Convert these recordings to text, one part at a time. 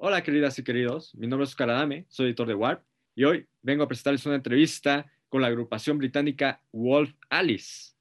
Hola queridas y queridos, mi nombre es Oscar Adame, soy editor de Warp y hoy vengo a presentarles una entrevista con la agrupación británica Wolf Alice.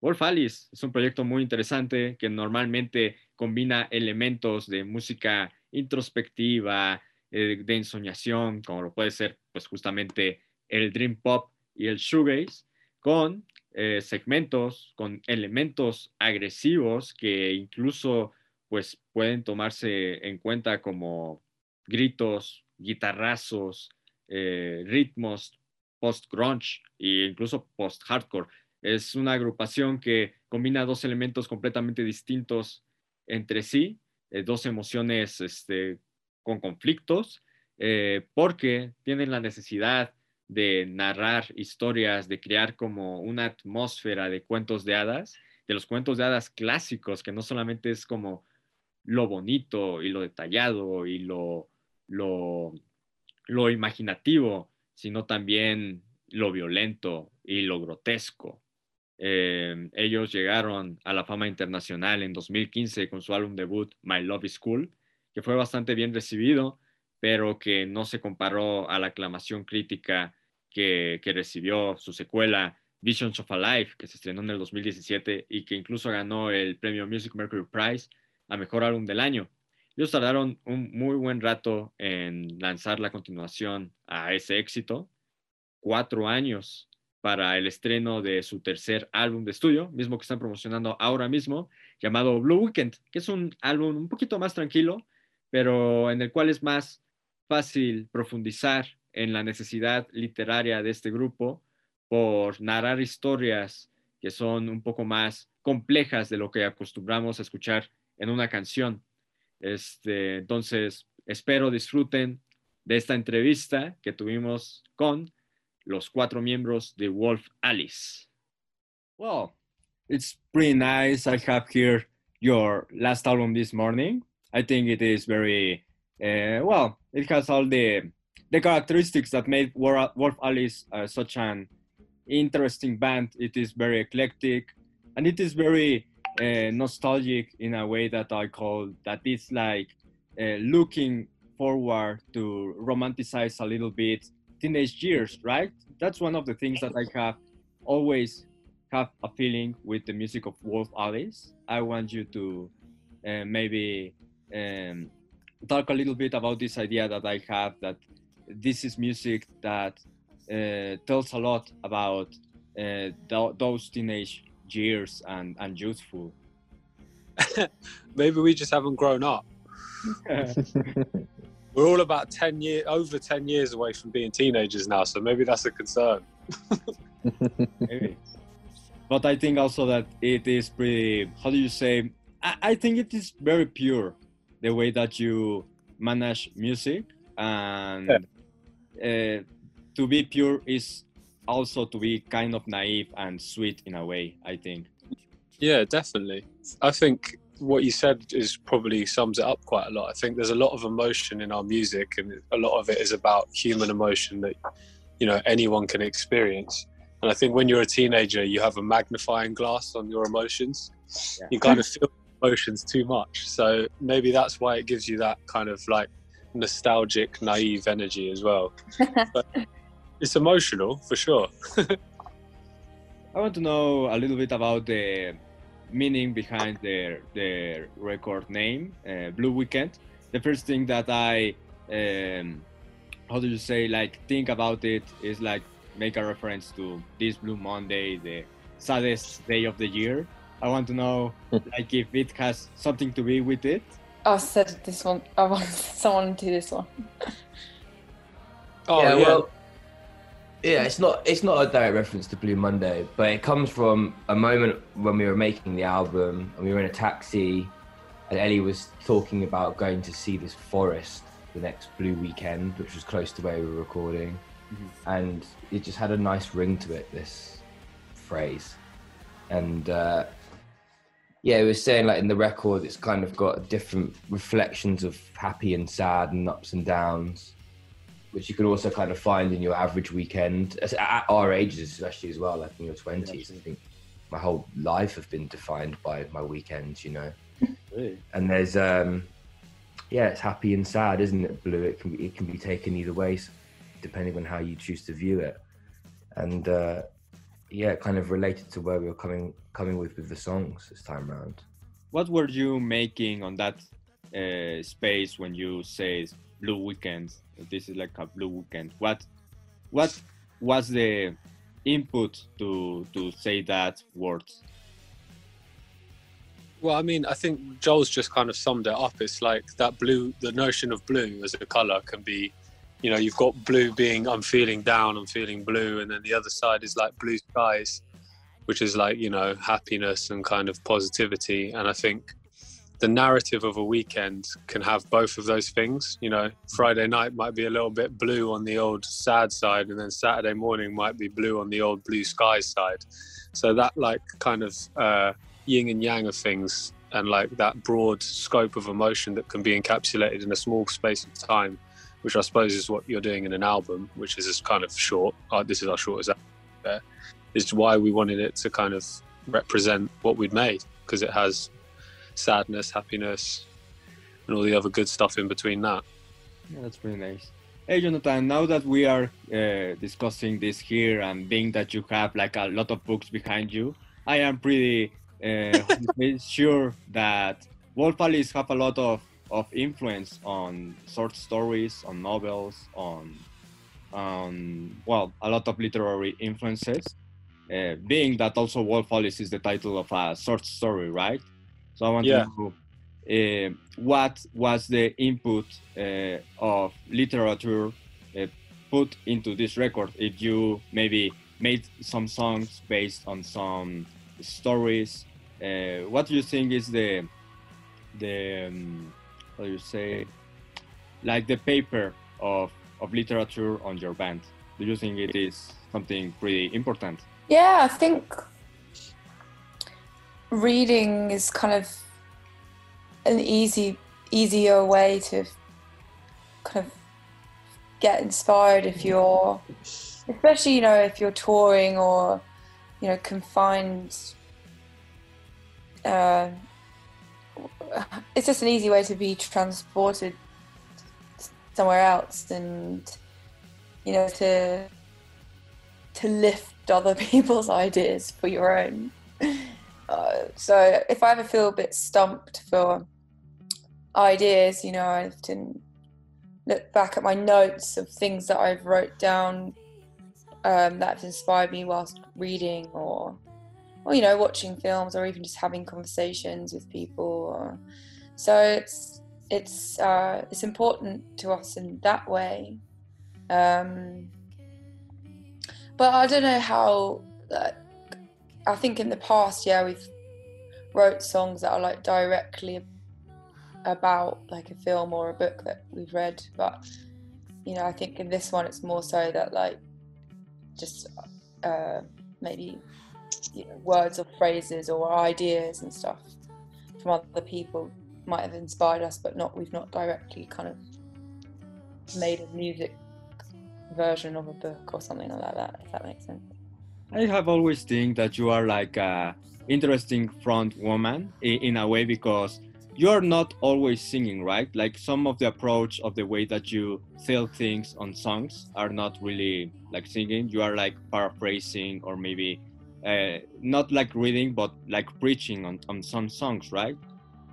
Wolf Alice es un proyecto muy interesante que normalmente combina elementos de música introspectiva, eh, de ensoñación, como lo puede ser pues justamente el dream pop y el shoegaze, con eh, segmentos, con elementos agresivos que incluso pues pueden tomarse en cuenta como gritos, guitarrazos, eh, ritmos post-grunge e incluso post-hardcore. Es una agrupación que combina dos elementos completamente distintos entre sí, eh, dos emociones este, con conflictos, eh, porque tienen la necesidad de narrar historias, de crear como una atmósfera de cuentos de hadas, de los cuentos de hadas clásicos, que no solamente es como lo bonito y lo detallado y lo, lo, lo imaginativo, sino también lo violento y lo grotesco. Eh, ellos llegaron a la fama internacional en 2015 con su álbum debut My Love is Cool, que fue bastante bien recibido, pero que no se comparó a la aclamación crítica que, que recibió su secuela Visions of a Life, que se estrenó en el 2017 y que incluso ganó el premio Music Mercury Prize a Mejor Álbum del Año. Ellos tardaron un muy buen rato en lanzar la continuación a ese éxito, cuatro años para el estreno de su tercer álbum de estudio, mismo que están promocionando ahora mismo, llamado Blue Weekend, que es un álbum un poquito más tranquilo, pero en el cual es más fácil profundizar en la necesidad literaria de este grupo por narrar historias que son un poco más complejas de lo que acostumbramos a escuchar en una canción. Este, entonces, espero disfruten de esta entrevista que tuvimos con los cuatro miembros de Wolf Alice. Well, it's pretty nice. I have here your last album this morning. I think it is very uh, well. It has all the the characteristics that made Wolf Alice uh, such an interesting band. It is very eclectic, and it is very uh, nostalgic in a way that I call that it's like uh, looking forward to romanticize a little bit teenage years, right? That's one of the things that I have always have a feeling with the music of Wolf Alice. I want you to uh, maybe um, talk a little bit about this idea that I have that this is music that uh, tells a lot about uh, th- those teenage years and, and youthful. Maybe we just haven't grown up. We're all about 10 years, over 10 years away from being teenagers now, so maybe that's a concern. maybe. But I think also that it is pretty, how do you say, I, I think it is very pure the way that you manage music and yeah. uh, to be pure is also to be kind of naive and sweet in a way i think. Yeah definitely. I think what you said is probably sums it up quite a lot. I think there's a lot of emotion in our music and a lot of it is about human emotion that you know anyone can experience. And i think when you're a teenager you have a magnifying glass on your emotions. Yeah. you kind of feel emotions too much. So maybe that's why it gives you that kind of like nostalgic naive energy as well. but, it's emotional for sure. I want to know a little bit about the meaning behind their their record name, uh, Blue Weekend. The first thing that I, um, how do you say, like think about it is like make a reference to this Blue Monday, the saddest day of the year. I want to know, like, if it has something to be with it. I said this one. I want someone to do this one. oh yeah, yeah. well yeah, it's not it's not a direct reference to Blue Monday, but it comes from a moment when we were making the album and we were in a taxi, and Ellie was talking about going to see this forest the next Blue weekend, which was close to where we were recording, mm-hmm. and it just had a nice ring to it. This phrase, and uh, yeah, it was saying like in the record, it's kind of got different reflections of happy and sad and ups and downs which you can also kind of find in your average weekend at our ages, especially as well, like in your twenties. I think my whole life have been defined by my weekends, you know. Really? And there's um, yeah, it's happy and sad, isn't it? Blue. It can be, it can be taken either way, depending on how you choose to view it. And uh, yeah, kind of related to where we were coming coming with with the songs this time around. What were you making on that uh, space when you say Blue Weekend? This is like a Blue Weekend. What what was the input to to say that word? Well, I mean, I think Joel's just kind of summed it up. It's like that blue, the notion of blue as a color can be, you know, you've got blue being I'm feeling down, I'm feeling blue, and then the other side is like blue skies, which is like, you know, happiness and kind of positivity. And I think the narrative of a weekend can have both of those things. You know, Friday night might be a little bit blue on the old sad side, and then Saturday morning might be blue on the old blue skies side. So that like kind of uh, yin and yang of things and like that broad scope of emotion that can be encapsulated in a small space of time, which I suppose is what you're doing in an album, which is just kind of short. Uh, this is our shortest album. Is why we wanted it to kind of represent what we'd made because it has sadness, happiness, and all the other good stuff in between that. Yeah, that's pretty nice. Hey, Jonathan, now that we are uh, discussing this here and being that you have like a lot of books behind you, I am pretty uh, sure that Wolf Alice have a lot of, of influence on short stories, on novels, on, on well, a lot of literary influences. Uh, being that also Wolf Alice is the title of a short story, right? So I want yeah. to know uh, what was the input uh, of literature uh, put into this record. If you maybe made some songs based on some stories uh, what do you think is the the um, how do you say like the paper of of literature on your band? Do you think it is something pretty important? Yeah, I think reading is kind of an easy easier way to kind of get inspired if you're especially you know if you're touring or you know confined uh, it's just an easy way to be transported somewhere else and you know to to lift other people's ideas for your own uh, so if i ever feel a bit stumped for ideas you know i often look back at my notes of things that i've wrote down um, that have inspired me whilst reading or or you know watching films or even just having conversations with people so it's it's uh, it's important to us in that way. Um, but i don't know how like, i think in the past yeah we've wrote songs that are like directly about like a film or a book that we've read but you know i think in this one it's more so that like just uh, maybe you know, words or phrases or ideas and stuff from other people might have inspired us, but not we've not directly kind of made a music version of a book or something like that. If that makes sense. I have always think that you are like a interesting front woman in a way because you're not always singing, right? Like some of the approach of the way that you tell things on songs are not really like singing. You are like paraphrasing or maybe uh, not like reading, but like preaching on, on some songs, right?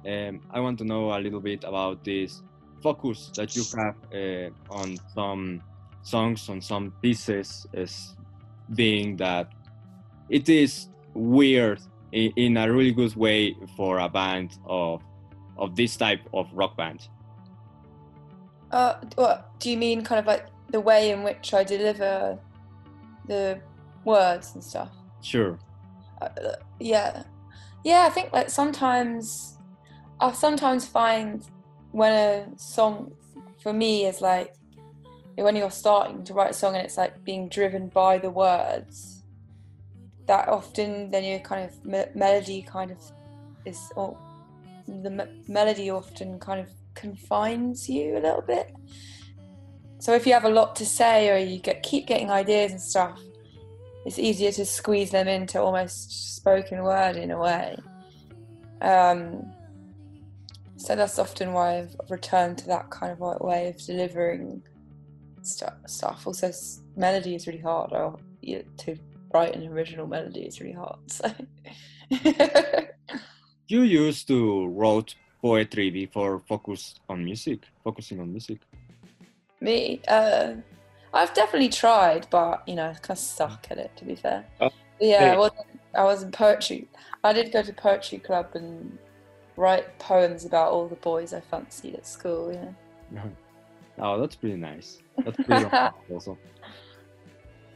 Um, I want to know a little bit about this focus that you have uh, on some songs, on some pieces, as being that it is weird in, in a really good way for a band of of this type of rock band. Uh, what do you mean? Kind of like the way in which I deliver the words and stuff. Sure. Uh, yeah, yeah. I think like sometimes I sometimes find when a song for me is like when you're starting to write a song and it's like being driven by the words that often then your kind of me- melody kind of is or the me- melody often kind of confines you a little bit so if you have a lot to say or you get keep getting ideas and stuff it's easier to squeeze them into almost spoken word in a way. Um, So that's often why I've returned to that kind of way of delivering stu- stuff. Also, s- melody is really hard. Yeah, to write an original melody is really hard. So. You used to write poetry before focus on music, focusing on music. Me, uh, I've definitely tried, but you know, I kind of suck at it. To be fair, Oh, yeah, hey. I wasn't. I was in poetry. I did go to poetry club and write poems about all the boys I fancied at school. You know. Oh, that's pretty nice. That's pretty also.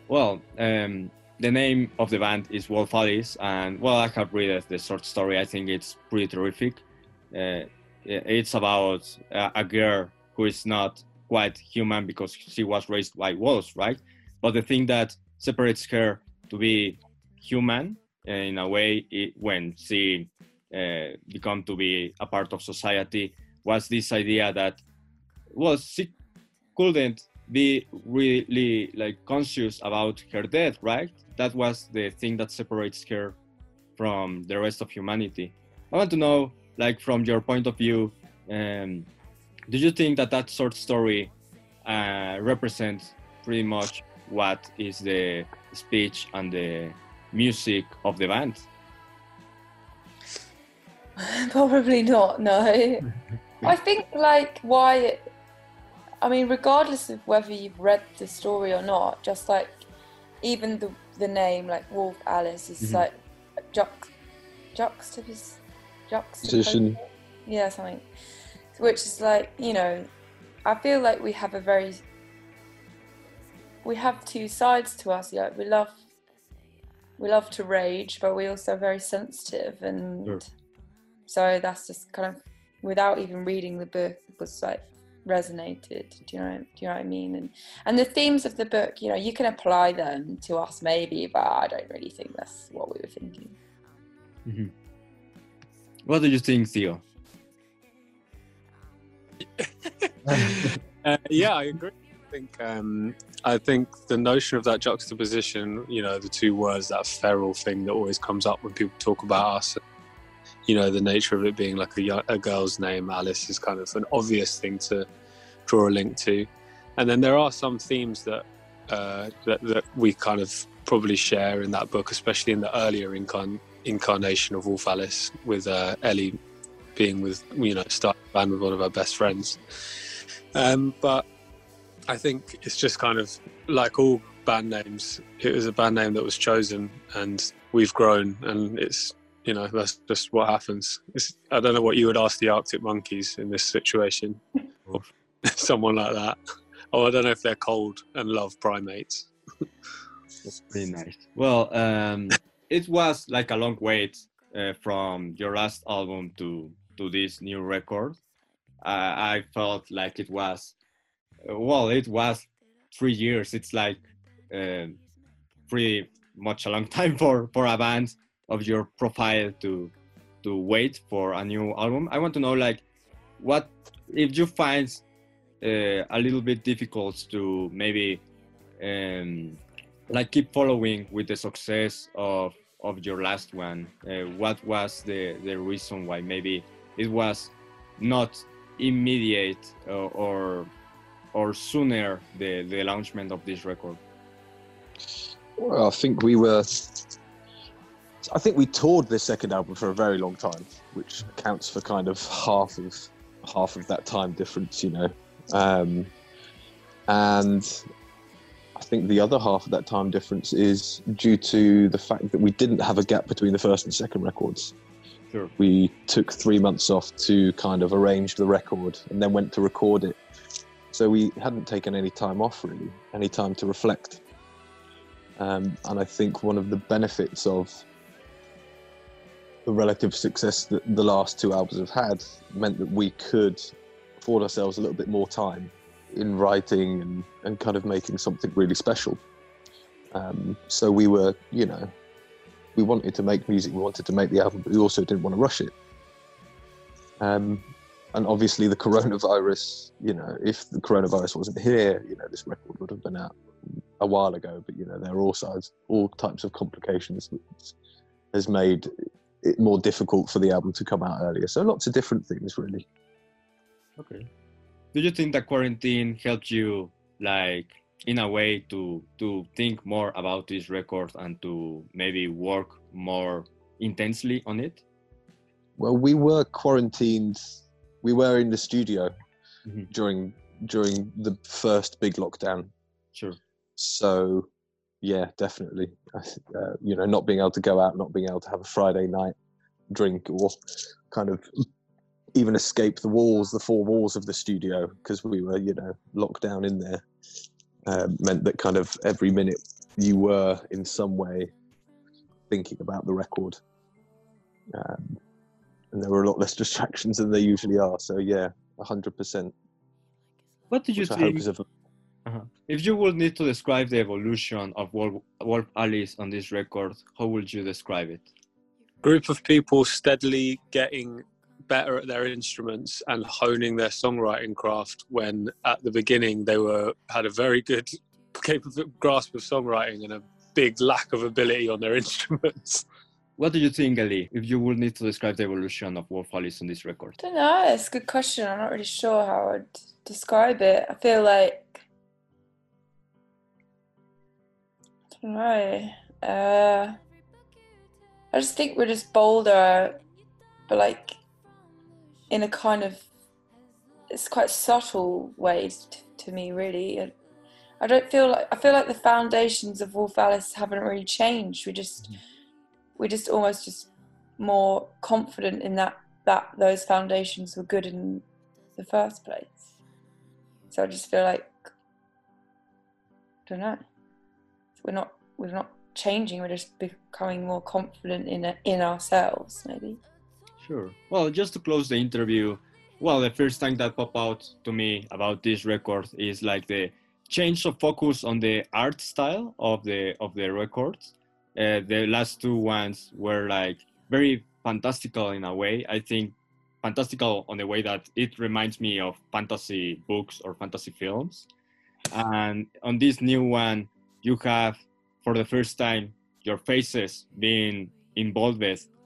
Well, um, the name of the band is Wolf Alice, and well, I have read the short story. I think it's pretty terrific. Uh, it's about a, girl who is not quite human because she was raised by wolves, right? But the thing that separates her to be human uh, in a way it, when she uh, become to be a part of society was this idea that well she couldn't be really like conscious about her death right that was the thing that separates her from the rest of humanity i want to know like from your point of view um, do you think that that short story uh, represents pretty much what is the speech and the music of the band Probably not. No. I think like why. I mean, regardless of whether you've read the story or not, just like even the the name like Wolf Alice is Mhm. like juxt juxtapos Position. Yeah, something. Which is like you know, I feel like we have a very we have two sides to us. Like we love we love to rage, but we also are very sensitive and Sure. so that's just kind of without even reading the book it was like resonated do you know do you know what i mean and and the themes of the book you know you can apply them to us maybe but i don't really think that's what we were thinking Mhm. what do you think theo Uh, yeah, I agree. I think um, I think the notion of that juxtaposition, you know, the two words, that feral thing that always comes up when people talk about us, you know, the nature of it being like a, a girl's name, Alice, is kind of an obvious thing to draw a link to. And then there are some themes that uh, that, that we kind of probably share in that book, especially in the earlier incarn- incarnation of Wolf Alice, with uh, Ellie being with you know starting band with one of our best friends. Um, but I think it's just kind of like all band names. It was a band name that was chosen, and we've grown, and it's you know that's just what happens. It's, I don't know what you would ask the Arctic Monkeys in this situation, or someone like that. Oh, I don't know if they're cold and love primates. That's pretty nice. Well, um, it was like a long wait uh, from your last album to to this new record. Uh, I felt like it was, well, it was three years. It's like uh, pretty much a long time for for a band of your profile to to wait for a new album. I want to know like what if you find uh, a little bit difficult to maybe um, like keep following with the success of of your last one uh, what was the the reason why maybe it was not immediate uh, or or sooner the the launchment of this record Well, I think we were. I think we toured this second album for a very long time, which accounts for kind of half of half of that time difference, you know. Um, and I think the other half of that time difference is due to the fact that we didn't have a gap between the first and second records. sure We took three months off to kind of arrange the record and then went to record it. So we hadn't taken any time off really, any time to reflect. Um, and I think one of the benefits of the relative success that the last two albums have had meant that we could afford ourselves a little bit more time in writing and, and kind of making something really special. Um, so we were, you know, we wanted to make music, we wanted to make the album, but we also didn't want to rush it. Um, and obviously, the coronavirus, you know, if the coronavirus wasn't here, you know, this record would have been out a while ago. But you know, there are all sides, all types of complications, which has made it more difficult for the album to come out earlier. So lots of different things, really. Okay. Do you think that quarantine helped you, like, in a way, to to think more about this record and to maybe work more intensely on it? Well, we were quarantined. We were in the studio Mhm. during during the first big lockdown. Sure. So, yeah, definitely. Uh, you know, not being able to go out, not being able to have a Friday night drink, or kind of even escape the walls, the four walls of the studio, because we were, you know, locked down in there, um, meant that kind of every minute you were in some way thinking about the record. Um, and there were a lot less distractions than there usually are. So, yeah, 100%. What did you Which think? Is a If you would need to describe the evolution of Wolf, Wolf Alice on this record, how would you describe it? Group of people steadily getting better at their instruments and honing their songwriting craft when at the beginning they were had a very good capable grasp of songwriting and a big lack of ability on their instruments. What do you think, Ali, if you would need to describe the evolution of Wolf Alice on this record? I don't know. It's a good question. I'm not really sure how I'd describe it. I feel like I know. Uh, I just think we're just bolder, but like in a kind of it's quite subtle ways t- to me, really. And I don't feel like I feel like the foundations of Wolf Alice haven't really changed. We just we're just almost just more confident in that that those foundations were good in the first place. So I just feel like I don't know. We're not we're not changing. We're just becoming more confident in in ourselves, maybe. Sure. Well, just to close the interview, well, the first thing that popped out to me about this record is like the change of focus on the art style of the of the records. Uh, the last two ones were like very fantastical in a way. I think fantastical on the way that it reminds me of fantasy books or fantasy films. And on this new one, you have for the first time your faces being involved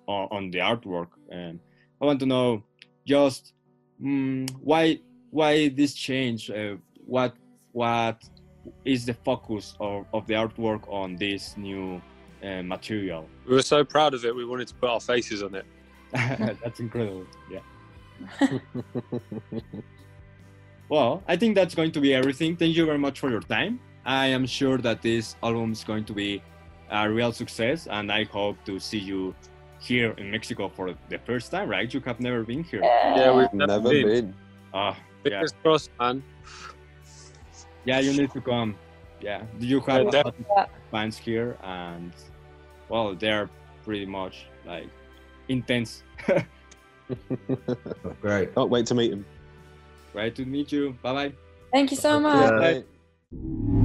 on, on the artwork. And I want to know just mm, why why this change? Uh, what what is the focus of, of the artwork on this new uh, material? We were so proud of it, we wanted to put our faces on it. that's incredible. Yeah. well, I think that's going to be everything. Thank you very much for your time. I am sure that this album is going to be a real success, and I hope to see you here in Mexico for the first time, right? You have never been here. Yeah, we've never, Never been. been. Ah, yeah. Fingers crossed, man. yeah, you need to come. Yeah, Do you have Yeah, a lot of Yeah. fans here, and well, they're pretty much like intense. Great. Can't wait to meet him. Great to meet you. Bye bye. Thank you so much. Bye. Bye.